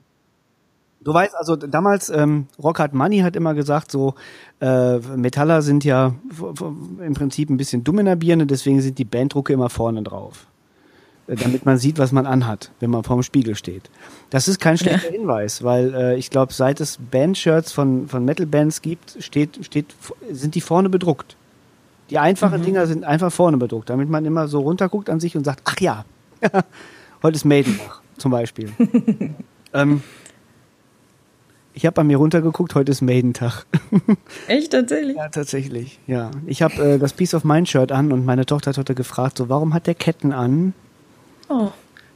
du weißt, also damals, ähm, Rockhard Money hat immer gesagt, so äh, Metaller sind ja im Prinzip ein bisschen dumm in der Birne, deswegen sind die Banddrucke immer vorne drauf. Äh, damit man sieht, was man anhat, wenn man vorm Spiegel steht. Das ist kein schlechter ja. Hinweis, weil äh, ich glaube, seit es Bandshirts von, von Metal-Bands gibt, steht, steht, sind die vorne bedruckt. Die einfachen mhm. Dinger sind einfach vorne bedruckt, damit man immer so runterguckt an sich und sagt, ach ja, heute ist Maiden-Tag zum Beispiel. ähm, ich habe bei mir runtergeguckt, heute ist Maiden-Tag. Echt, tatsächlich? Ja, tatsächlich, ja. Ich habe äh, das Piece of Mind Shirt an und meine Tochter hat heute gefragt, so, warum hat der Ketten an? Oh.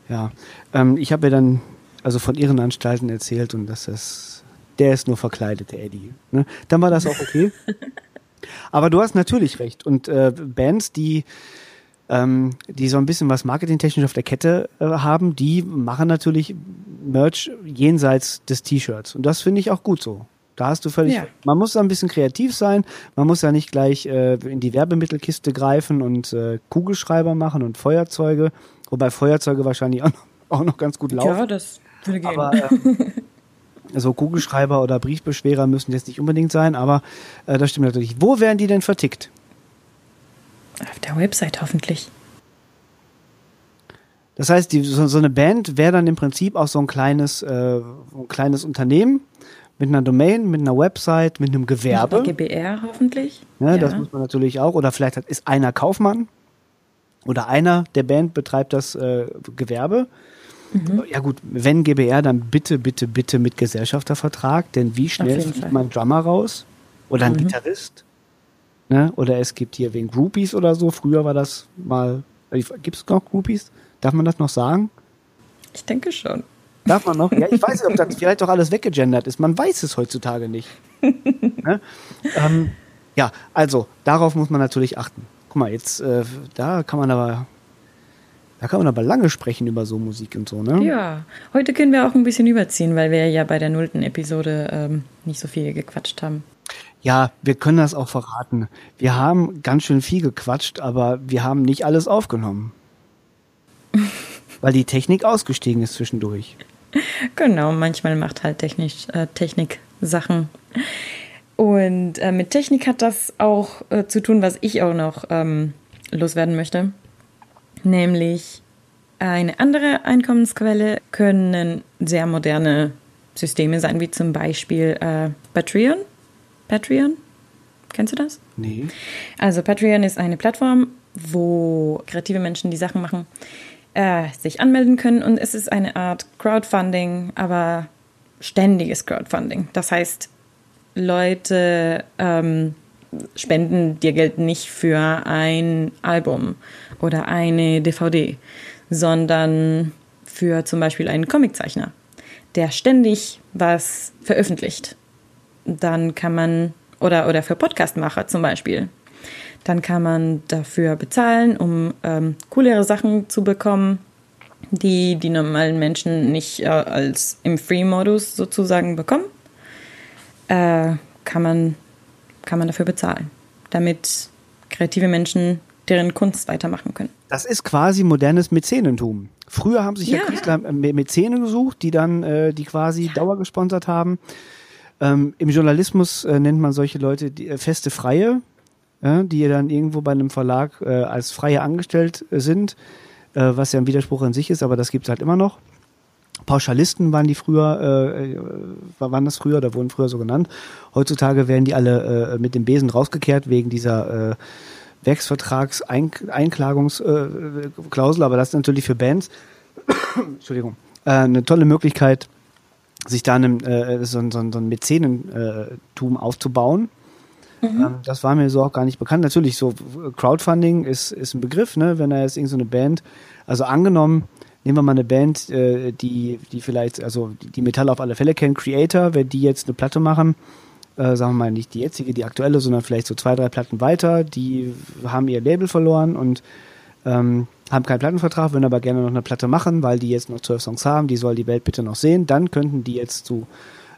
Ja, ähm, ich habe ihr dann also von ihren Anstalten erzählt und dass das, der ist nur verkleidet, der Eddie. Ne? Dann war das auch okay. Aber du hast natürlich recht. Und äh, Bands, die ähm, die so ein bisschen was marketingtechnisch auf der Kette äh, haben, die machen natürlich Merch jenseits des T-Shirts. Und das finde ich auch gut so. Da hast du völlig. Ja. Man muss da ein bisschen kreativ sein. Man muss ja nicht gleich äh, in die Werbemittelkiste greifen und äh, Kugelschreiber machen und Feuerzeuge. Wobei Feuerzeuge wahrscheinlich auch noch, auch noch ganz gut laufen. Ja, das würde gehen. Aber, ähm, so Kugelschreiber oder Briefbeschwerer müssen jetzt nicht unbedingt sein, aber äh, das stimmt natürlich. Wo werden die denn vertickt? Auf der Website hoffentlich. Das heißt, die, so, so, eine Band wäre dann im Prinzip auch so ein kleines, äh, ein kleines Unternehmen mit einer Domain, mit einer Website, mit einem Gewerbe. Mit GBR hoffentlich. Ja, ja, das muss man natürlich auch. Oder vielleicht hat, ist einer Kaufmann oder einer der Band betreibt das äh, Gewerbe. Mhm. Ja gut, wenn GBR, dann bitte, bitte, bitte mit Gesellschaftervertrag, denn wie schnell fliegt man Drummer raus? Oder ein mhm. Gitarrist? Ne? Oder es gibt hier wegen Groupies oder so. Früher war das mal. Gibt es noch Groupies? Darf man das noch sagen? Ich denke schon. Darf man noch? Ja, ich weiß nicht, ob das vielleicht doch alles weggegendert ist. Man weiß es heutzutage nicht. ne? ähm, ja, also darauf muss man natürlich achten. Guck mal, jetzt, äh, da kann man aber da kann man aber lange sprechen über so Musik und so, ne? Ja, heute können wir auch ein bisschen überziehen, weil wir ja bei der nullten Episode ähm, nicht so viel gequatscht haben. Ja, wir können das auch verraten. Wir haben ganz schön viel gequatscht, aber wir haben nicht alles aufgenommen. weil die Technik ausgestiegen ist zwischendurch. Genau, manchmal macht halt Technik, äh, Technik Sachen. Und äh, mit Technik hat das auch äh, zu tun, was ich auch noch ähm, loswerden möchte nämlich eine andere Einkommensquelle können sehr moderne Systeme sein, wie zum Beispiel äh, Patreon. Patreon? Kennst du das? Nee. Also Patreon ist eine Plattform, wo kreative Menschen, die Sachen machen, äh, sich anmelden können und es ist eine Art Crowdfunding, aber ständiges Crowdfunding. Das heißt, Leute ähm, spenden dir Geld nicht für ein Album oder eine DVD, sondern für zum Beispiel einen Comiczeichner, der ständig was veröffentlicht. Dann kann man, oder, oder für Podcastmacher zum Beispiel, dann kann man dafür bezahlen, um ähm, coolere Sachen zu bekommen, die die normalen Menschen nicht äh, als im Free-Modus sozusagen bekommen. Äh, kann, man, kann man dafür bezahlen, damit kreative Menschen deren Kunst weitermachen können. Das ist quasi modernes Mäzenentum. Früher haben sich ja, ja Künstler äh, Mäzene gesucht, die dann, äh, die quasi ja. Dauer gesponsert haben. Ähm, Im Journalismus äh, nennt man solche Leute die, äh, feste Freie, die dann irgendwo bei einem Verlag äh, als Freie angestellt äh, sind, was ja ein Widerspruch in sich ist, aber das gibt es halt immer noch. Pauschalisten waren die früher, äh, waren das früher, da wurden früher so genannt. Heutzutage werden die alle äh, mit dem Besen rausgekehrt wegen dieser äh, Werksvertragseinklagungsklausel, aber das ist natürlich für Bands, Entschuldigung, äh, eine tolle Möglichkeit, sich da einem, äh, so, so, so ein Mäzenentum aufzubauen. Mhm. Ähm, das war mir so auch gar nicht bekannt. Natürlich, so Crowdfunding ist, ist ein Begriff, ne? wenn da jetzt irgendeine so Band, also angenommen, nehmen wir mal eine Band, äh, die, die vielleicht, also die Metall auf alle Fälle kennen, Creator, wenn die jetzt eine Platte machen, äh, sagen wir mal nicht die jetzige, die aktuelle, sondern vielleicht so zwei, drei Platten weiter, die haben ihr Label verloren und ähm, haben keinen Plattenvertrag, würden aber gerne noch eine Platte machen, weil die jetzt noch zwölf Songs haben, die soll die Welt bitte noch sehen, dann könnten die jetzt zu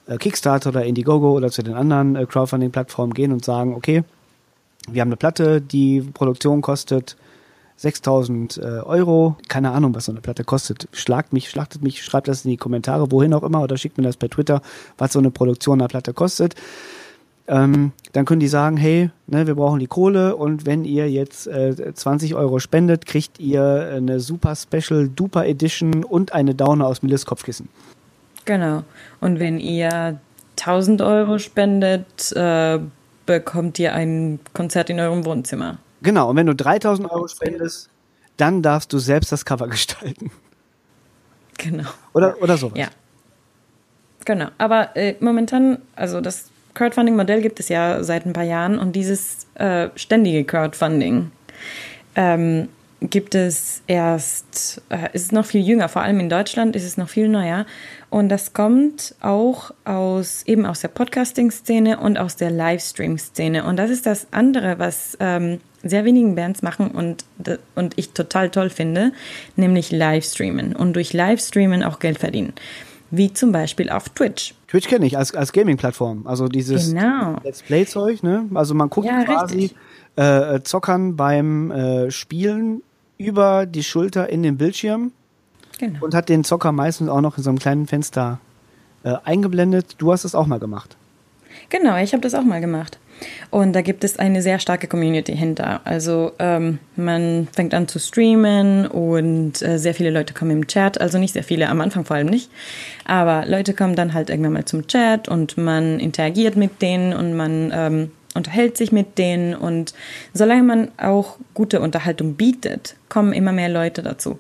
äh, Kickstarter oder Indiegogo oder zu den anderen äh, Crowdfunding-Plattformen gehen und sagen, okay, wir haben eine Platte, die Produktion kostet 6000 äh, Euro. Keine Ahnung, was so eine Platte kostet. Schlagt mich, schlachtet mich, schreibt das in die Kommentare, wohin auch immer, oder schickt mir das per Twitter, was so eine Produktion einer Platte kostet. Ähm, dann können die sagen, hey, ne, wir brauchen die Kohle und wenn ihr jetzt äh, 20 Euro spendet, kriegt ihr eine super Special Duper Edition und eine Downer aus Milles Kopfkissen. Genau. Und wenn ihr 1000 Euro spendet, äh, bekommt ihr ein Konzert in eurem Wohnzimmer. Genau, und wenn du 3000 Euro spendest, dann darfst du selbst das Cover gestalten. Genau. Oder, oder sowas. Ja. Genau. Aber äh, momentan, also das Crowdfunding-Modell gibt es ja seit ein paar Jahren und dieses äh, ständige Crowdfunding ähm, gibt es erst, äh, ist es noch viel jünger, vor allem in Deutschland ist es noch viel neuer. Und das kommt auch aus eben aus der Podcasting-Szene und aus der Livestream-Szene. Und das ist das andere, was ähm, sehr wenigen Bands machen und, und ich total toll finde, nämlich Livestreamen und durch Livestreamen auch Geld verdienen. Wie zum Beispiel auf Twitch. Twitch kenne ich als, als Gaming-Plattform. Also dieses genau. Let's Play-Zeug, ne? Also man guckt ja, quasi äh, Zockern beim äh, Spielen über die Schulter in den Bildschirm genau. und hat den Zocker meistens auch noch in so einem kleinen Fenster äh, eingeblendet. Du hast es auch mal gemacht. Genau, ich habe das auch mal gemacht. Und da gibt es eine sehr starke Community hinter. Also ähm, man fängt an zu streamen und äh, sehr viele Leute kommen im Chat. Also nicht sehr viele, am Anfang vor allem nicht. Aber Leute kommen dann halt irgendwann mal zum Chat und man interagiert mit denen und man ähm, unterhält sich mit denen. Und solange man auch gute Unterhaltung bietet, kommen immer mehr Leute dazu.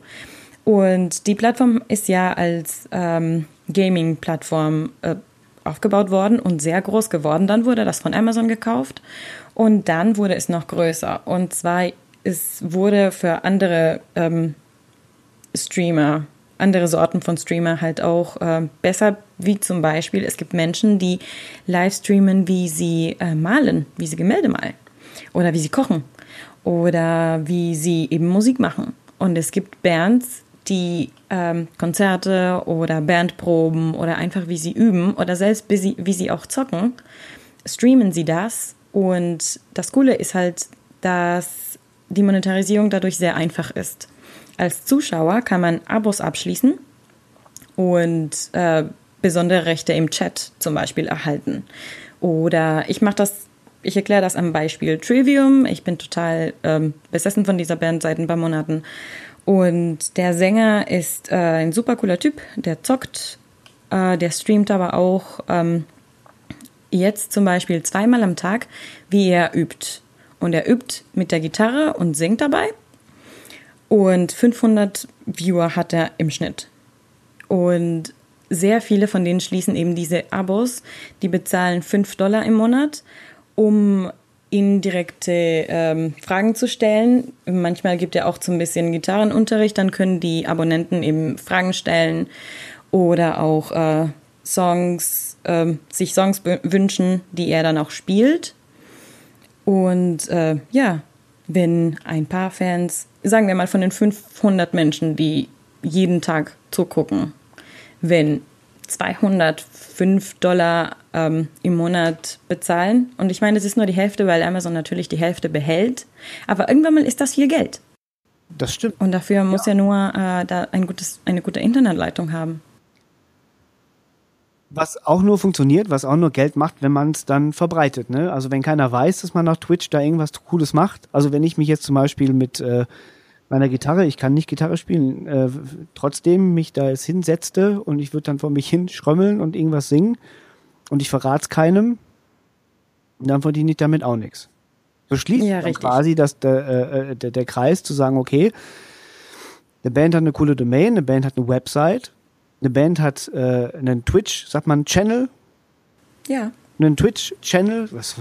Und die Plattform ist ja als ähm, Gaming-Plattform äh, aufgebaut worden und sehr groß geworden. Dann wurde das von Amazon gekauft und dann wurde es noch größer. Und zwar es wurde für andere ähm, Streamer, andere Sorten von Streamer halt auch äh, besser, wie zum Beispiel, es gibt Menschen, die live streamen, wie sie äh, malen, wie sie Gemälde malen oder wie sie kochen oder wie sie eben Musik machen. Und es gibt Bands, die ähm, Konzerte oder Bandproben oder einfach wie sie üben oder selbst wie sie, wie sie auch zocken, streamen sie das. Und das Coole ist halt, dass die Monetarisierung dadurch sehr einfach ist. Als Zuschauer kann man Abos abschließen und äh, besondere Rechte im Chat zum Beispiel erhalten. Oder ich mache das, ich erkläre das am Beispiel Trivium. Ich bin total ähm, besessen von dieser Band seit ein paar Monaten. Und der Sänger ist äh, ein super cooler Typ, der zockt, äh, der streamt aber auch ähm, jetzt zum Beispiel zweimal am Tag, wie er übt. Und er übt mit der Gitarre und singt dabei. Und 500 Viewer hat er im Schnitt. Und sehr viele von denen schließen eben diese Abos, die bezahlen 5 Dollar im Monat, um ihnen direkte ähm, Fragen zu stellen. Manchmal gibt er auch so ein bisschen Gitarrenunterricht, dann können die Abonnenten eben Fragen stellen oder auch äh, Songs, äh, sich Songs wünschen, die er dann auch spielt. Und äh, ja, wenn ein paar Fans, sagen wir mal von den 500 Menschen, die jeden Tag zugucken, wenn 205 Dollar ähm, im Monat bezahlen. Und ich meine, es ist nur die Hälfte, weil Amazon natürlich die Hälfte behält. Aber irgendwann mal ist das viel Geld. Das stimmt. Und dafür muss ja, ja nur äh, da ein gutes, eine gute Internetleitung haben. Was auch nur funktioniert, was auch nur Geld macht, wenn man es dann verbreitet. Ne? Also wenn keiner weiß, dass man auf Twitch da irgendwas Cooles macht. Also wenn ich mich jetzt zum Beispiel mit äh, meiner Gitarre, ich kann nicht Gitarre spielen, äh, trotzdem mich da jetzt hinsetzte und ich würde dann vor mich hin schrömmeln und irgendwas singen und ich verrate es keinem, dann verdiene ich damit auch nichts. So schließt ja, quasi das, der, äh, äh, der, der Kreis zu sagen, okay, eine Band hat eine coole Domain, eine Band hat eine Website, eine Band hat äh, einen Twitch, sagt man Channel? Ja. Einen Twitch-Channel, was,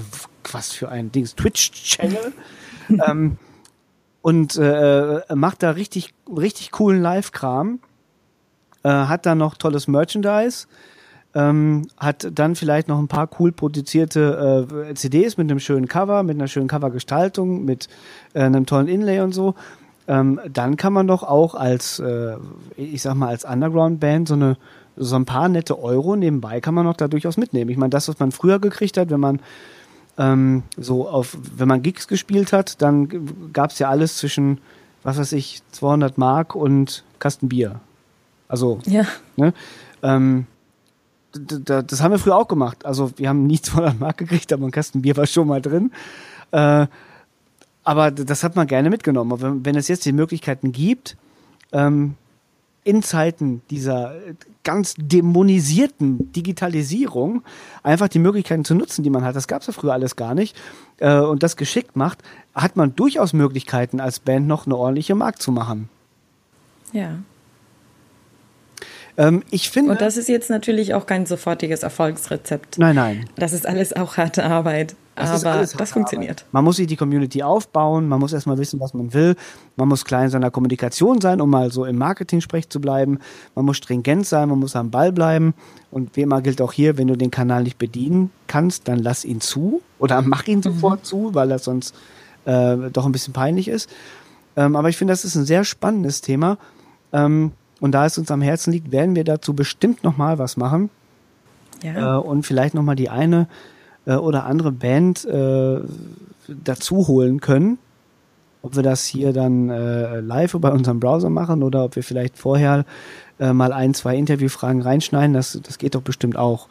was für ein Dings, Twitch-Channel. ähm, und äh, macht da richtig, richtig coolen Live-Kram. Äh, hat da noch tolles Merchandise. Ähm, hat dann vielleicht noch ein paar cool produzierte äh, CDs mit einem schönen Cover, mit einer schönen Covergestaltung, mit äh, einem tollen Inlay und so. Ähm, dann kann man doch auch als, äh, ich sag mal, als Underground-Band so eine so ein paar nette Euro nebenbei kann man noch da durchaus mitnehmen. Ich meine, das, was man früher gekriegt hat, wenn man ähm, so auf, wenn man Gigs gespielt hat, dann gab es ja alles zwischen, was weiß ich, 200 Mark und Kasten Bier. Also, ja. ne, ähm, das haben wir früher auch gemacht. Also wir haben nie 200 Mark gekriegt, aber ein Kasten Bier war schon mal drin. Äh, aber das hat man gerne mitgenommen. Aber wenn, wenn es jetzt die Möglichkeiten gibt, ähm, in Zeiten dieser ganz dämonisierten Digitalisierung einfach die Möglichkeiten zu nutzen, die man hat. Das gab es ja früher alles gar nicht. Äh, und das geschickt macht, hat man durchaus Möglichkeiten, als Band noch eine ordentliche Markt zu machen. Ja. Ähm, ich finde. Und das ist jetzt natürlich auch kein sofortiges Erfolgsrezept. Nein, nein. Das ist alles auch harte Arbeit. Das aber das funktioniert. Arbeit. Man muss sich die Community aufbauen, man muss erstmal wissen, was man will. Man muss klein in seiner Kommunikation sein, um mal so im Marketing-Sprech zu bleiben. Man muss stringent sein, man muss am Ball bleiben. Und wie immer gilt auch hier, wenn du den Kanal nicht bedienen kannst, dann lass ihn zu oder mach ihn sofort mhm. zu, weil das sonst äh, doch ein bisschen peinlich ist. Ähm, aber ich finde, das ist ein sehr spannendes Thema. Ähm, und da es uns am Herzen liegt, werden wir dazu bestimmt nochmal was machen. Ja. Äh, und vielleicht nochmal die eine äh, oder andere Band äh, dazu holen können. Ob wir das hier dann äh, live über unseren Browser machen oder ob wir vielleicht vorher äh, mal ein, zwei Interviewfragen reinschneiden, das, das geht doch bestimmt auch.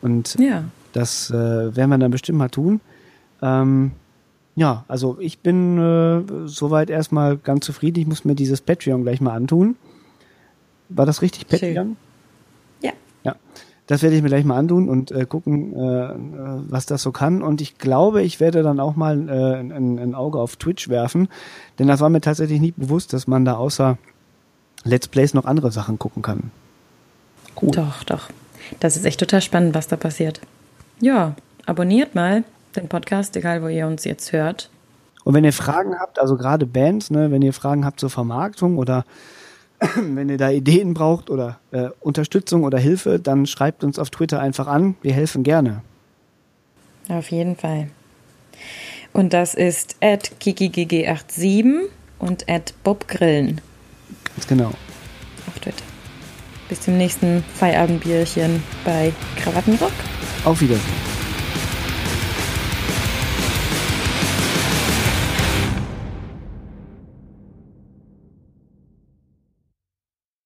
Und ja. das äh, werden wir dann bestimmt mal tun. Ähm, ja, also ich bin äh, soweit erstmal ganz zufrieden. Ich muss mir dieses Patreon gleich mal antun. War das richtig, Patreon? Ja. Ja. Das werde ich mir gleich mal antun und äh, gucken, äh, was das so kann. Und ich glaube, ich werde dann auch mal äh, ein, ein, Auge auf Twitch werfen, denn das war mir tatsächlich nicht bewusst, dass man da außer Let's Plays noch andere Sachen gucken kann. Cool. Doch, doch. Das ist echt total spannend, was da passiert. Ja, abonniert mal den Podcast, egal wo ihr uns jetzt hört. Und wenn ihr Fragen habt, also gerade Bands, ne, wenn ihr Fragen habt zur Vermarktung oder wenn ihr da Ideen braucht oder äh, Unterstützung oder Hilfe, dann schreibt uns auf Twitter einfach an. Wir helfen gerne. Auf jeden Fall. Und das ist at kikigg87 und at bobgrillen. Ganz genau. Auf Twitter. Bis zum nächsten Feierabendbierchen bei Krawattenrock. Auf Wiedersehen.